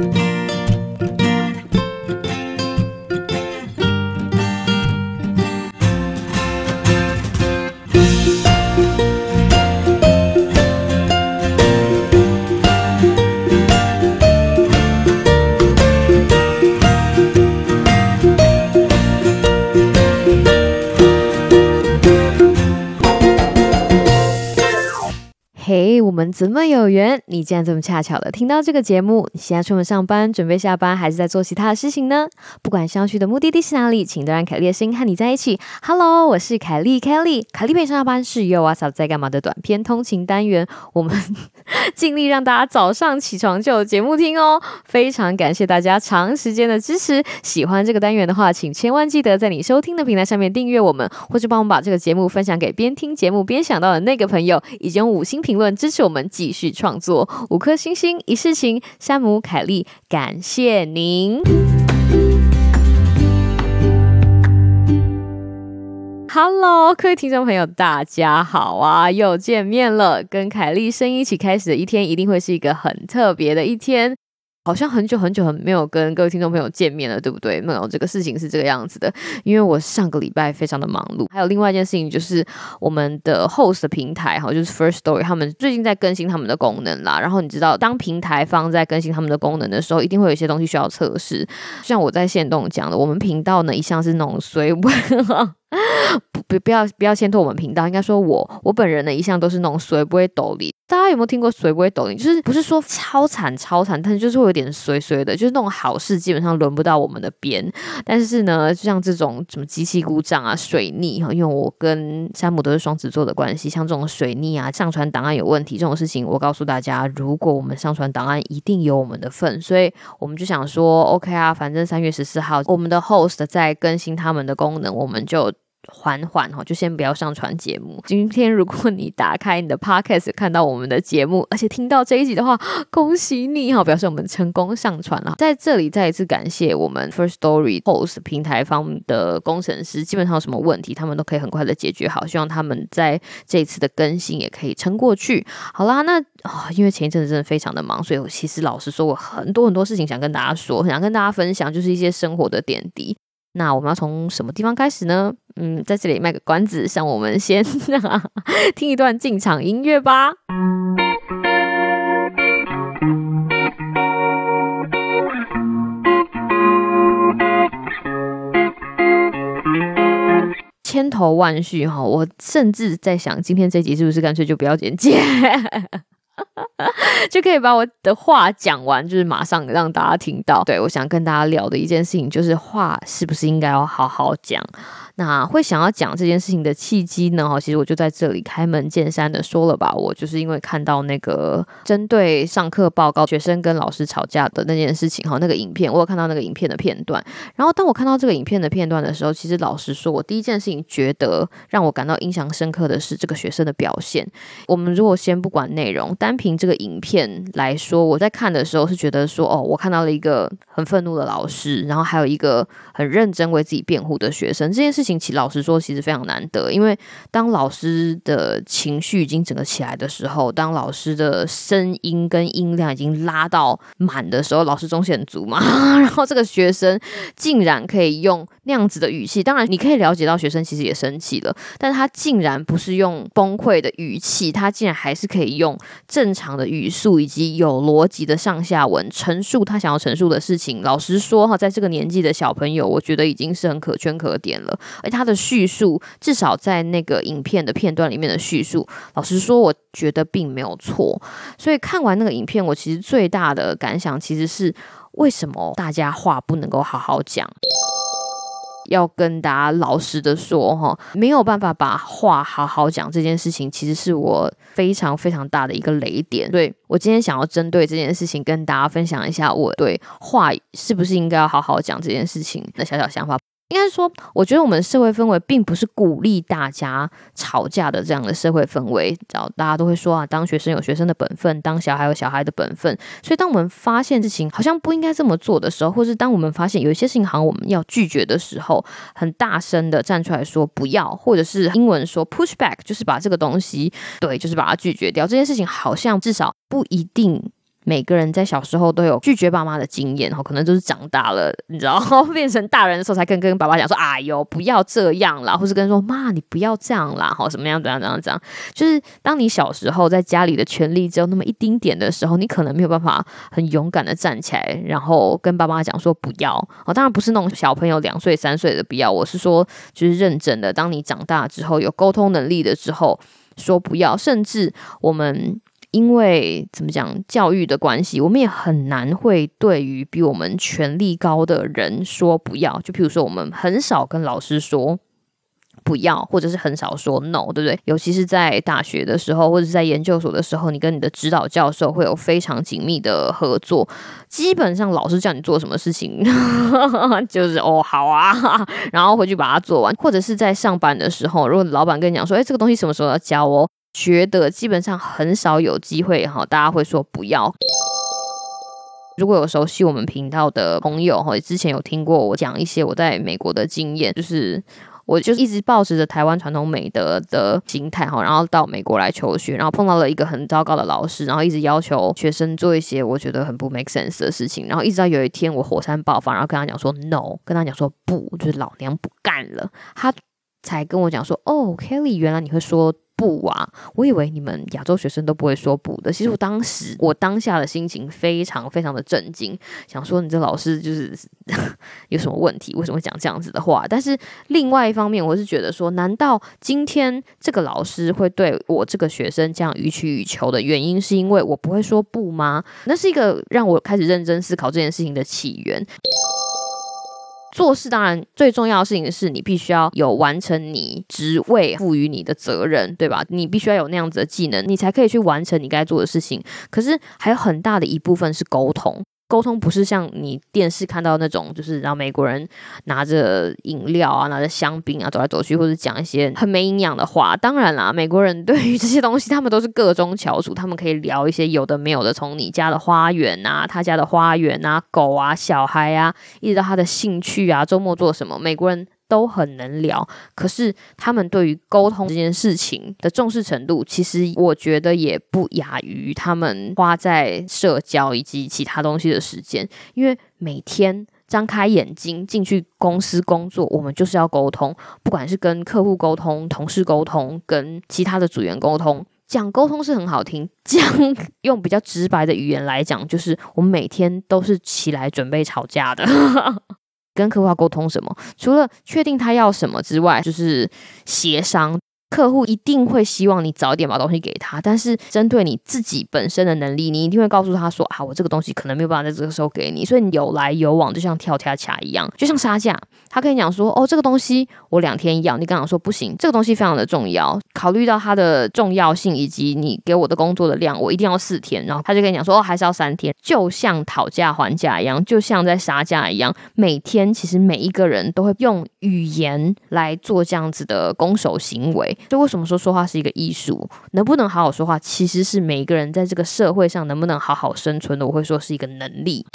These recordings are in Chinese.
嘿，我怎么有缘？你竟然这么恰巧的听到这个节目？你现在出门上班，准备下班，还是在做其他的事情呢？不管想要去的目的地是哪里，请都让凯莉的心和你在一起。Hello，我是凯莉凯莉。凯莉 陪上下班是 Yo What's Up 在干嘛的短片通勤单元，我们 尽力让大家早上起床就有节目听哦。非常感谢大家长时间的支持。喜欢这个单元的话，请千万记得在你收听的平台上面订阅我们，或是帮我们把这个节目分享给边听节目边想到的那个朋友，以及用五星评论支持我们继续创作。五颗星星一世情，山姆凯莉，感谢您。Hello，各位听众朋友，大家好啊！又见面了，跟凯丽声音一起开始的一天，一定会是一个很特别的一天。好像很久很久很没有跟各位听众朋友见面了，对不对？没有这个事情是这个样子的，因为我上个礼拜非常的忙碌。还有另外一件事情就是我们的 host 平台哈，就是 First Story，他们最近在更新他们的功能啦。然后你知道，当平台方在更新他们的功能的时候，一定会有一些东西需要测试。像我在线动讲的，我们频道呢一向是那种随不不不要不要牵拖我们频道，应该说我我本人呢一向都是那种随不会抖里。大家有没有听过随不会抖里？就是不是说超惨超惨，但是就是会有点随随的，就是那种好事基本上轮不到我们的边。但是呢，就像这种什么机器故障啊、水逆哈，因为我跟山姆都是双子座的关系，像这种水逆啊、上传档案有问题这种事情，我告诉大家，如果我们上传档案，一定有我们的份。所以我们就想说，OK 啊，反正三月十四号我们的 host 在更新他们的功能，我们就。缓缓哈，就先不要上传节目。今天如果你打开你的 podcast 看到我们的节目，而且听到这一集的话，恭喜你哈，表示我们成功上传了。在这里再一次感谢我们 First Story Post 平台方的工程师，基本上有什么问题，他们都可以很快的解决好。希望他们在这一次的更新也可以撑过去。好啦，那啊，因为前一阵子真的非常的忙，所以我其实老实说，我很多很多事情想跟大家说，想跟大家分享，就是一些生活的点滴。那我们要从什么地方开始呢？嗯，在这里卖个关子，让我们先 听一段进场音乐吧。千头万绪哈，我甚至在想，今天这集是不是干脆就不要剪接？就可以把我的话讲完，就是马上让大家听到。对我想跟大家聊的一件事情，就是话是不是应该要好好讲。那会想要讲这件事情的契机呢？哈，其实我就在这里开门见山的说了吧，我就是因为看到那个针对上课报告学生跟老师吵架的那件事情，哈，那个影片，我有看到那个影片的片段。然后当我看到这个影片的片段的时候，其实老实说，我第一件事情觉得让我感到印象深刻的是这个学生的表现。我们如果先不管内容，单凭这个影片来说，我在看的时候是觉得说，哦，我看到了一个很愤怒的老师，然后还有一个很认真为自己辩护的学生。这件事情。其老实说，其实非常难得，因为当老师的情绪已经整个起来的时候，当老师的声音跟音量已经拉到满的时候，老师中线足嘛，然后这个学生竟然可以用那样子的语气，当然你可以了解到学生其实也生气了，但他竟然不是用崩溃的语气，他竟然还是可以用正常的语速以及有逻辑的上下文陈述他想要陈述的事情。老实说哈，在这个年纪的小朋友，我觉得已经是很可圈可点了。而他的叙述，至少在那个影片的片段里面的叙述，老实说，我觉得并没有错。所以看完那个影片，我其实最大的感想其实是，为什么大家话不能够好好讲？要跟大家老实的说，哈，没有办法把话好好讲这件事情，其实是我非常非常大的一个雷点。所以我今天想要针对这件事情，跟大家分享一下我对话是不是应该要好好讲这件事情的小小想法。应该说，我觉得我们社会氛围并不是鼓励大家吵架的这样的社会氛围。然后大家都会说啊，当学生有学生的本分，当小孩有小孩的本分。所以，当我们发现事情好像不应该这么做的时候，或是当我们发现有一些事情好像我们要拒绝的时候，很大声的站出来说不要，或者是英文说 push back，就是把这个东西对，就是把它拒绝掉。这件事情好像至少不一定。每个人在小时候都有拒绝爸妈的经验，哈，可能就是长大了，你知道，变成大人的时候才跟跟爸爸讲说，哎呦，不要这样啦，或是跟说妈，你不要这样啦，好，什么样怎样怎样怎样，就是当你小时候在家里的权利只有那么一丁点的时候，你可能没有办法很勇敢的站起来，然后跟爸妈讲说不要，哦，当然不是那种小朋友两岁三岁的不要，我是说就是认真的，当你长大之后有沟通能力的之后说不要，甚至我们。因为怎么讲，教育的关系，我们也很难会对于比我们权力高的人说不要。就譬如说，我们很少跟老师说不要，或者是很少说 no，对不对？尤其是在大学的时候，或者是在研究所的时候，你跟你的指导教授会有非常紧密的合作。基本上，老师叫你做什么事情，就是哦好啊，然后回去把它做完。或者是在上班的时候，如果老板跟你讲说，哎，这个东西什么时候要交哦？觉得基本上很少有机会哈，大家会说不要。如果有熟悉我们频道的朋友哈，之前有听过我讲一些我在美国的经验，就是我就一直保持着台湾传统美德的心态哈，然后到美国来求学，然后碰到了一个很糟糕的老师，然后一直要求学生做一些我觉得很不 make sense 的事情，然后一直到有一天我火山爆发，然后跟他讲说 no，跟他讲说不，就是老娘不干了，他才跟我讲说哦，Kelly，原来你会说。不啊！我以为你们亚洲学生都不会说不的。其实我当时我当下的心情非常非常的震惊，想说你这老师就是 有什么问题？为什么会讲这样子的话？但是另外一方面，我是觉得说，难道今天这个老师会对我这个学生这样予取予求的原因，是因为我不会说不吗？那是一个让我开始认真思考这件事情的起源。做事当然最重要的事情是你必须要有完成你职位赋予你的责任，对吧？你必须要有那样子的技能，你才可以去完成你该做的事情。可是还有很大的一部分是沟通。沟通不是像你电视看到那种，就是然后美国人拿着饮料啊、拿着香槟啊走来走去，或者讲一些很没营养的话。当然啦，美国人对于这些东西，他们都是各中翘楚，他们可以聊一些有的没有的，从你家的花园啊、他家的花园啊、狗啊、小孩啊，一直到他的兴趣啊、周末做什么，美国人。都很能聊，可是他们对于沟通这件事情的重视程度，其实我觉得也不亚于他们花在社交以及其他东西的时间。因为每天张开眼睛进去公司工作，我们就是要沟通，不管是跟客户沟通、同事沟通、跟其他的组员沟通。讲沟通是很好听，讲用比较直白的语言来讲，就是我们每天都是起来准备吵架的。跟客户要沟通什么？除了确定他要什么之外，就是协商。客户一定会希望你早点把东西给他，但是针对你自己本身的能力，你一定会告诉他说：“啊，我这个东西可能没有办法在这个时候给你。”所以你有来有往，就像跳恰恰一样，就像杀价。他跟你讲说：“哦，这个东西我两天要。”你刚刚说不行，这个东西非常的重要，考虑到它的重要性以及你给我的工作的量，我一定要四天。然后他就跟你讲说：“哦，还是要三天。”就像讨价还价一样，就像在杀价一样。每天其实每一个人都会用语言来做这样子的攻守行为。就为什么说说话是一个艺术？能不能好好说话，其实是每一个人在这个社会上能不能好好生存的，我会说是一个能力。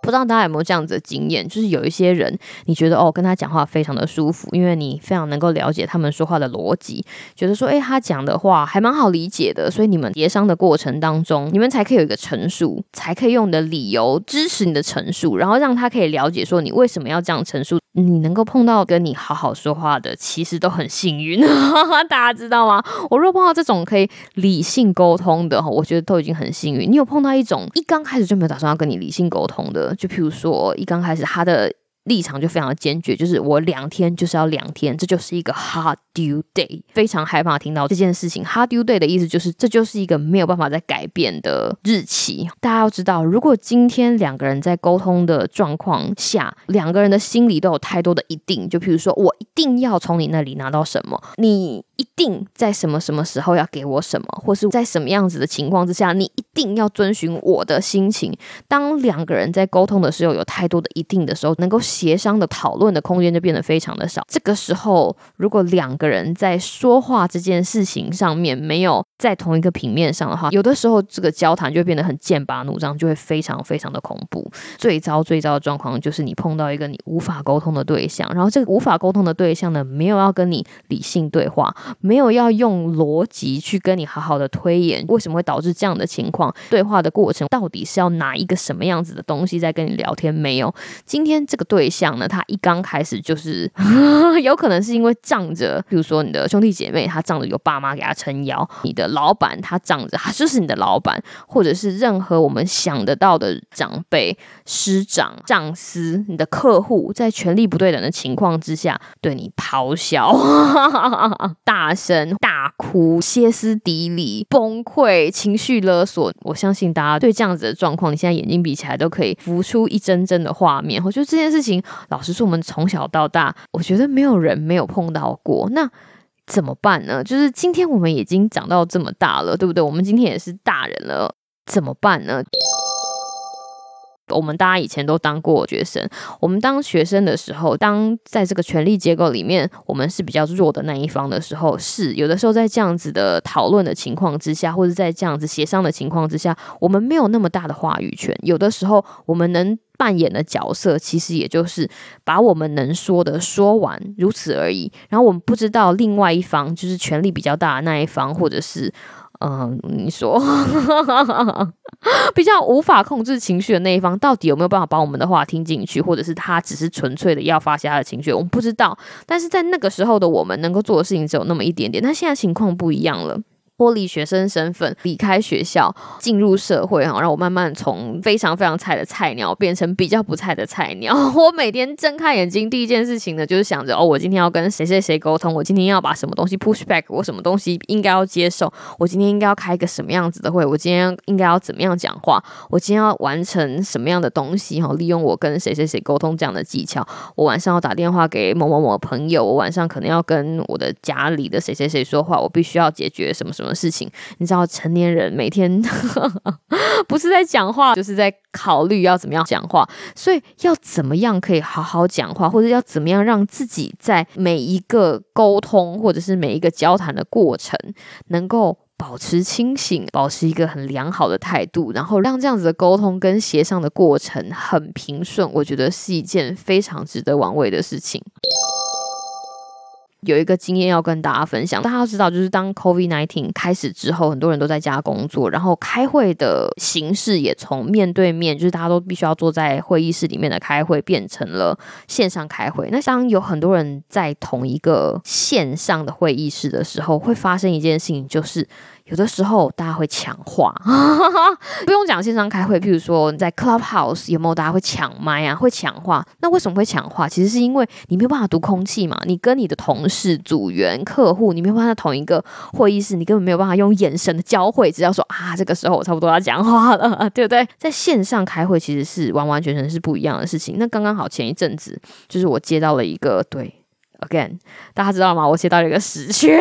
不知道大家有没有这样子的经验，就是有一些人，你觉得哦，跟他讲话非常的舒服，因为你非常能够了解他们说话的逻辑，觉得说，诶，他讲的话还蛮好理解的，所以你们协商的过程当中，你们才可以有一个陈述，才可以用你的理由支持你的陈述，然后让他可以了解说你为什么要这样陈述。你能够碰到跟你好好说话的，其实都很幸运，大家知道吗？我若碰到这种可以理性沟通的，我觉得都已经很幸运。你有碰到一种一刚开始就没有打算要跟你理性沟通的？就譬如说，一刚开始他的。立场就非常的坚决，就是我两天就是要两天，这就是一个 hard due day。非常害怕听到这件事情，hard due day 的意思就是这就是一个没有办法再改变的日期。大家要知道，如果今天两个人在沟通的状况下，两个人的心里都有太多的一定，就譬如说我一定要从你那里拿到什么，你一定在什么什么时候要给我什么，或是在什么样子的情况之下，你一定要遵循我的心情。当两个人在沟通的时候有太多的一定的时候，能够。协商的讨论的空间就变得非常的少。这个时候，如果两个人在说话这件事情上面没有在同一个平面上的话，有的时候这个交谈就变得很剑拔弩张，就会非常非常的恐怖。最糟最糟的状况就是你碰到一个你无法沟通的对象，然后这个无法沟通的对象呢，没有要跟你理性对话，没有要用逻辑去跟你好好的推演为什么会导致这样的情况。对话的过程到底是要拿一个什么样子的东西在跟你聊天？没有。今天这个对象呢，他一刚开始就是 有可能是因为仗着，比如说你的兄弟姐妹，他仗着有爸妈给他撑腰；你的老板，他仗着他就是你的老板，或者是任何我们想得到的长辈、师长、上司、你的客户，在权力不对等的情况之下，对你咆哮大、大声大哭、歇斯底里、崩溃、情绪勒索。我相信大家对这样子的状况，你现在眼睛闭起来都可以浮出一帧帧的画面。我觉得这件事情，老实说，我们从小到大，我觉得没有人没有碰到过。那怎么办呢？就是今天我们已经长到这么大了，对不对？我们今天也是大人了，怎么办呢？我们大家以前都当过学生，我们当学生的时候，当在这个权力结构里面，我们是比较弱的那一方的时候，是有的时候在这样子的讨论的情况之下，或者在这样子协商的情况之下，我们没有那么大的话语权。有的时候，我们能扮演的角色，其实也就是把我们能说的说完，如此而已。然后我们不知道另外一方，就是权力比较大的那一方，或者是。嗯，你说 比较无法控制情绪的那一方，到底有没有办法把我们的话听进去，或者是他只是纯粹的要发泄他的情绪？我们不知道。但是在那个时候的我们，能够做的事情只有那么一点点。但现在情况不一样了。脱离学生身份，离开学校，进入社会哈，让我慢慢从非常非常菜的菜鸟变成比较不菜的菜鸟。我每天睁开眼睛，第一件事情呢，就是想着哦，我今天要跟谁谁谁沟通，我今天要把什么东西 push back，我什么东西应该要接受，我今天应该要开一个什么样子的会，我今天应该要怎么样讲话，我今天要完成什么样的东西哈，利用我跟谁谁谁沟通这样的技巧，我晚上要打电话给某某某朋友，我晚上可能要跟我的家里的谁谁谁说话，我必须要解决什么什么。么事情，你知道，成年人每天 不是在讲话，就是在考虑要怎么样讲话。所以，要怎么样可以好好讲话，或者要怎么样让自己在每一个沟通或者是每一个交谈的过程，能够保持清醒，保持一个很良好的态度，然后让这样子的沟通跟协商的过程很平顺，我觉得是一件非常值得玩味的事情。有一个经验要跟大家分享，大家要知道，就是当 COVID nineteen 开始之后，很多人都在家工作，然后开会的形式也从面对面，就是大家都必须要坐在会议室里面的开会，变成了线上开会。那当有很多人在同一个线上的会议室的时候，会发生一件事情，就是。有的时候大家会抢话，不用讲线上开会，譬如说在 Clubhouse 有没有大家会抢麦啊，会抢话？那为什么会抢话？其实是因为你没有办法读空气嘛，你跟你的同事、组员、客户，你没有办法在同一个会议室，你根本没有办法用眼神的交汇，只要说啊，这个时候我差不多要讲话了，对不对？在线上开会其实是完完全全是不一样的事情。那刚刚好前一阵子，就是我接到了一个对，again，大家知道吗？我接到了一个死缺。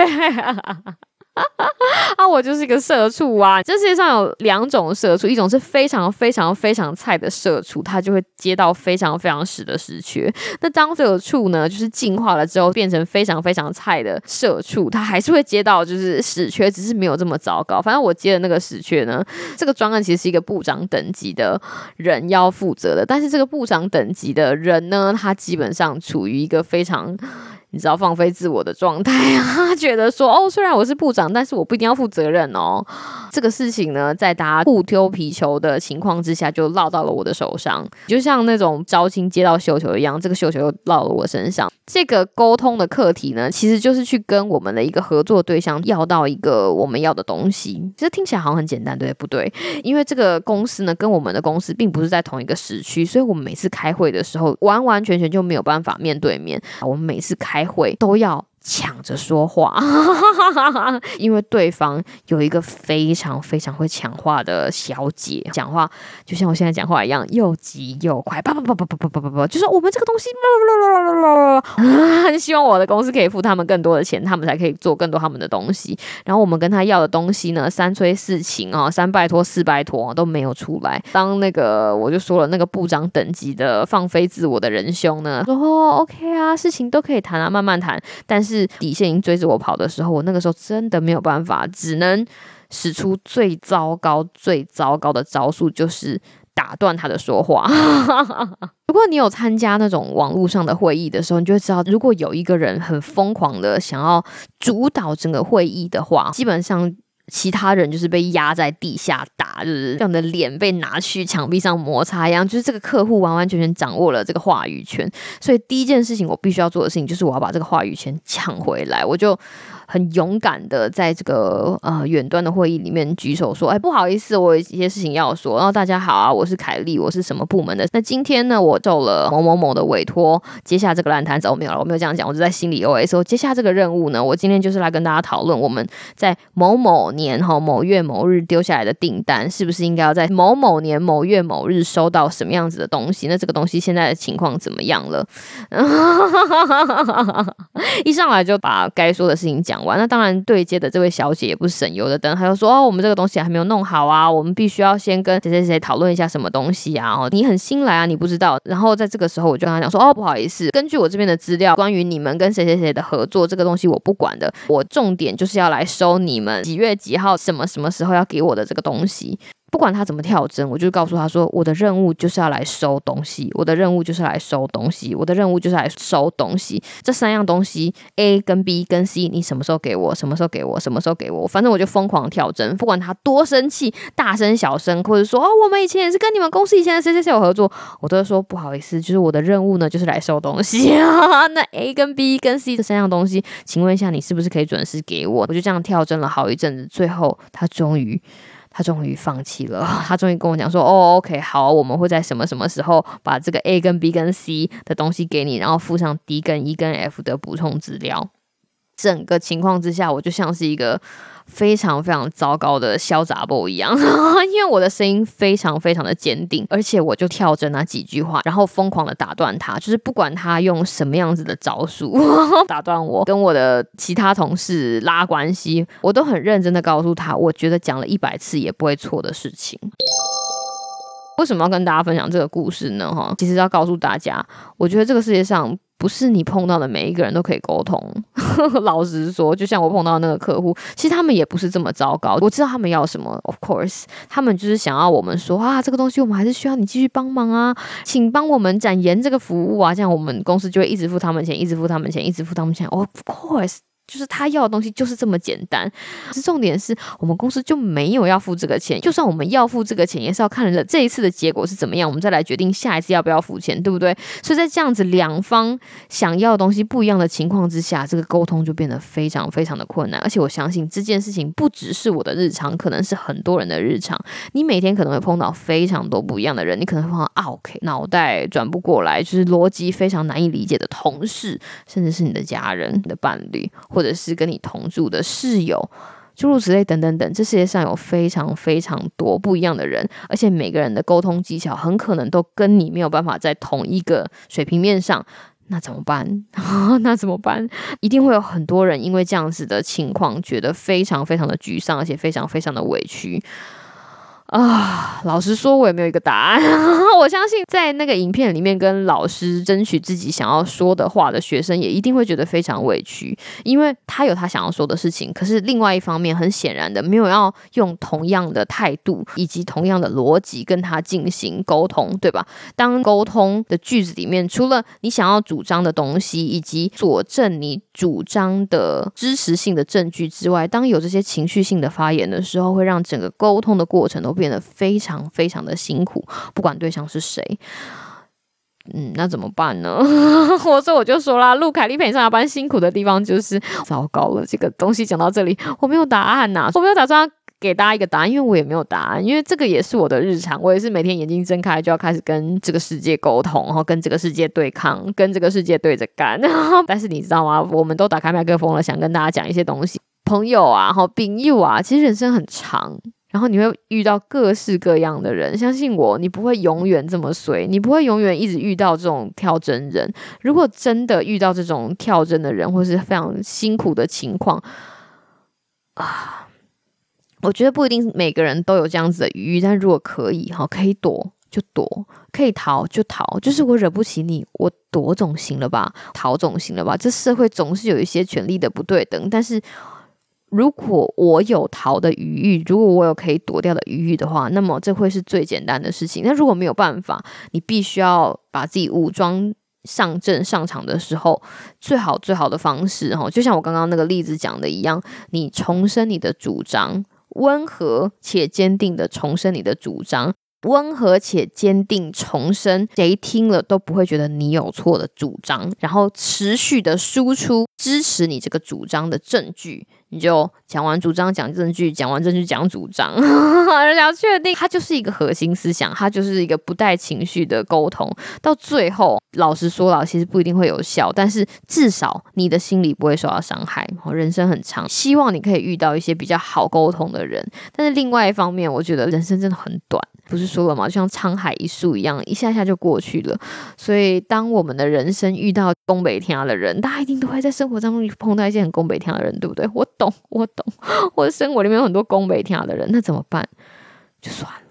啊，我就是一个社畜啊！这世界上有两种社畜，一种是非常非常非常菜的社畜，他就会接到非常非常屎的屎缺。那当社畜呢，就是进化了之后变成非常非常菜的社畜，他还是会接到就是屎缺，只是没有这么糟糕。反正我接的那个屎缺呢，这个专案其实是一个部长等级的人要负责的，但是这个部长等级的人呢，他基本上处于一个非常。你知道放飞自我的状态啊？觉得说哦，虽然我是部长，但是我不一定要负责任哦。这个事情呢，在大家互丢皮球的情况之下，就落到了我的手上，就像那种招亲接到绣球一样，这个绣球又落了我身上。这个沟通的课题呢，其实就是去跟我们的一个合作对象要到一个我们要的东西。其实听起来好像很简单，对不对？因为这个公司呢，跟我们的公司并不是在同一个时区，所以我们每次开会的时候，完完全全就没有办法面对面。我们每次开会都要抢着说话，因为对方有一个非常非常会抢话的小姐，讲话就像我现在讲话一样，又急又快，叭叭叭叭叭叭叭叭叭，就说我们这个东西，很希望我的公司可以付他们更多的钱，他们才可以做更多他们的东西。然后我们跟他要的东西呢，三催四请啊，三拜托四拜托都没有出来。当那个我就说了，那个部长等级的放飞自我的仁兄呢，说哦 OK 啊，事情都可以谈啊，慢慢谈，但是。是底线已经追着我跑的时候，我那个时候真的没有办法，只能使出最糟糕、最糟糕的招数，就是。打断他的说话。如果你有参加那种网络上的会议的时候，你就会知道，如果有一个人很疯狂的想要主导整个会议的话，基本上。其他人就是被压在地下打，就是这样的脸被拿去墙壁上摩擦一样，就是这个客户完完全全掌握了这个话语权，所以第一件事情我必须要做的事情就是我要把这个话语权抢回来，我就。很勇敢的在这个呃远端的会议里面举手说：“哎，不好意思，我有一些事情要说。”然后大家好啊，我是凯莉，我是什么部门的？那今天呢，我受了某某某的委托，接下这个烂摊子。我没有了，我没有这样讲，我就在心里 OS 说：接下这个任务呢，我今天就是来跟大家讨论，我们在某某年哈某月某日丢下来的订单，是不是应该要在某某年某月某日收到什么样子的东西？那这个东西现在的情况怎么样了？一上来就把该说的事情讲。完，那当然对接的这位小姐也不是省油的灯，她就说：“哦，我们这个东西还没有弄好啊，我们必须要先跟谁谁谁讨论一下什么东西啊。哦，你很新来啊，你不知道。然后在这个时候，我就跟她讲说：哦，不好意思，根据我这边的资料，关于你们跟谁谁谁的合作，这个东西我不管的，我重点就是要来收你们几月几号什么什么时候要给我的这个东西。”不管他怎么跳针，我就告诉他说：“我的任务就是要来收东西，我的任务就是来收东西，我的任务就是来收东西。这三样东西，A 跟 B 跟 C，你什么时候给我？什么时候给我？什么时候给我？反正我就疯狂跳针，不管他多生气，大声小声，或者说哦，我们以前也是跟你们公司以前的谁谁谁有合作，我都会说不好意思，就是我的任务呢，就是来收东西啊。那 A 跟 B 跟 C 这三样东西，请问一下，你是不是可以准时给我？我就这样跳针了好一阵子，最后他终于。”他终于放弃了，他终于跟我讲说：“哦，OK，好，我们会在什么什么时候把这个 A 跟 B 跟 C 的东西给你，然后附上 D 跟 E 跟 F 的补充资料。”整个情况之下，我就像是一个。非常非常糟糕的潇洒 boy 一样，因为我的声音非常非常的坚定，而且我就跳着那几句话，然后疯狂的打断他，就是不管他用什么样子的招数 打断我，跟我的其他同事拉关系，我都很认真的告诉他，我觉得讲了一百次也不会错的事情。为什么要跟大家分享这个故事呢？哈，其实要告诉大家，我觉得这个世界上。不是你碰到的每一个人都可以沟通。老实说，就像我碰到那个客户，其实他们也不是这么糟糕。我知道他们要什么，of course，他们就是想要我们说啊，这个东西我们还是需要你继续帮忙啊，请帮我们展延这个服务啊，这样我们公司就会一直付他们钱，一直付他们钱，一直付他们钱。Of course。就是他要的东西就是这么简单，重点是我们公司就没有要付这个钱，就算我们要付这个钱，也是要看了这一次的结果是怎么样，我们再来决定下一次要不要付钱，对不对？所以在这样子两方想要的东西不一样的情况之下，这个沟通就变得非常非常的困难。而且我相信这件事情不只是我的日常，可能是很多人的日常。你每天可能会碰到非常多不一样的人，你可能会碰到 OK 脑袋转不过来，就是逻辑非常难以理解的同事，甚至是你的家人、你的伴侣。或者是跟你同住的室友，诸如此类等等等，这世界上有非常非常多不一样的人，而且每个人的沟通技巧很可能都跟你没有办法在同一个水平面上，那怎么办？那怎么办？一定会有很多人因为这样子的情况，觉得非常非常的沮丧，而且非常非常的委屈。啊，老实说，我也没有一个答案。我相信，在那个影片里面跟老师争取自己想要说的话的学生，也一定会觉得非常委屈，因为他有他想要说的事情，可是另外一方面，很显然的，没有要用同样的态度以及同样的逻辑跟他进行沟通，对吧？当沟通的句子里面，除了你想要主张的东西以及佐证你主张的支持性的证据之外，当有这些情绪性的发言的时候，会让整个沟通的过程都。变得非常非常的辛苦，不管对象是谁，嗯，那怎么办呢？我说我就说啦，录凯丽陪上下班辛苦的地方就是糟糕了。这个东西讲到这里，我没有答案呐，我没有打算给大家一个答案，因为我也没有答案，因为这个也是我的日常，我也是每天眼睛睁开就要开始跟这个世界沟通，然后跟这个世界对抗，跟这个世界对着干。但是你知道吗？我们都打开麦克风了，想跟大家讲一些东西，朋友啊，好朋友啊，其实人生很长。然后你会遇到各式各样的人，相信我，你不会永远这么随，你不会永远一直遇到这种跳针人。如果真的遇到这种跳针的人，或是非常辛苦的情况啊，我觉得不一定每个人都有这样子的余裕，但如果可以哈，可以躲就躲，可以逃就逃，就是我惹不起你，我躲总行了吧，逃总行了吧。这社会总是有一些权利的不对等，但是。如果我有逃的余裕，如果我有可以躲掉的余裕的话，那么这会是最简单的事情。那如果没有办法，你必须要把自己武装上阵上场的时候，最好最好的方式哈，就像我刚刚那个例子讲的一样，你重申你的主张，温和且坚定的重申你的主张。温和且坚定重申，谁听了都不会觉得你有错的主张，然后持续的输出支持你这个主张的证据。你就讲完主张讲证据，讲完证据讲主张，然后确定它就是一个核心思想，它就是一个不带情绪的沟通。到最后，老实说了，其实不一定会有效，但是至少你的心理不会受到伤害。人生很长，希望你可以遇到一些比较好沟通的人。但是另外一方面，我觉得人生真的很短。不是说了吗？就像沧海一粟一样，一下下就过去了。所以，当我们的人生遇到东北天的人，大家一定都会在生活当中碰到一些很东北天的人，对不对？我懂，我懂，我的生活里面有很多东北天的人，那怎么办？就算了。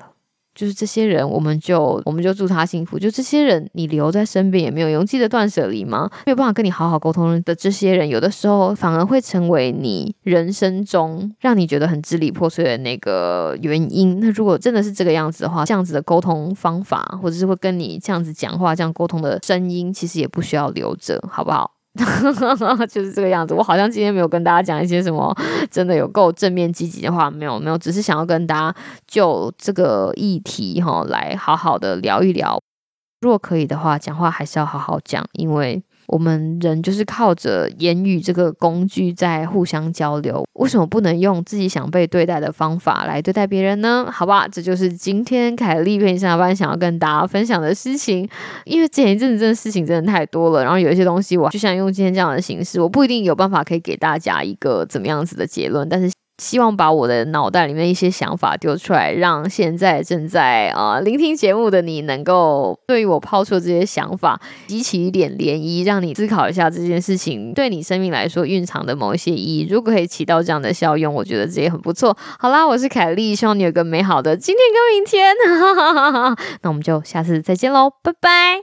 就是这些人，我们就我们就祝他幸福。就这些人，你留在身边也没有用，记得断舍离吗？没有办法跟你好好沟通的这些人，有的时候反而会成为你人生中让你觉得很支离破碎的那个原因。那如果真的是这个样子的话，这样子的沟通方法，或者是会跟你这样子讲话、这样沟通的声音，其实也不需要留着，好不好？就是这个样子。我好像今天没有跟大家讲一些什么真的有够正面积极的话，没有没有，只是想要跟大家就这个议题哈来好好的聊一聊。如果可以的话，讲话还是要好好讲，因为。我们人就是靠着言语这个工具在互相交流，为什么不能用自己想被对待的方法来对待别人呢？好吧，这就是今天凯丽陪你上班想要跟大家分享的事情。因为前一阵子真的事情真的太多了，然后有一些东西我就想用今天这样的形式，我不一定有办法可以给大家一个怎么样子的结论，但是。希望把我的脑袋里面一些想法丢出来，让现在正在啊聆听节目的你能够对于我抛出这些想法激起一点涟漪，让你思考一下这件事情对你生命来说蕴藏的某一些意义。如果可以起到这样的效用，我觉得这也很不错。好啦，我是凯莉，希望你有个美好的今天跟明天。那我们就下次再见喽，拜拜。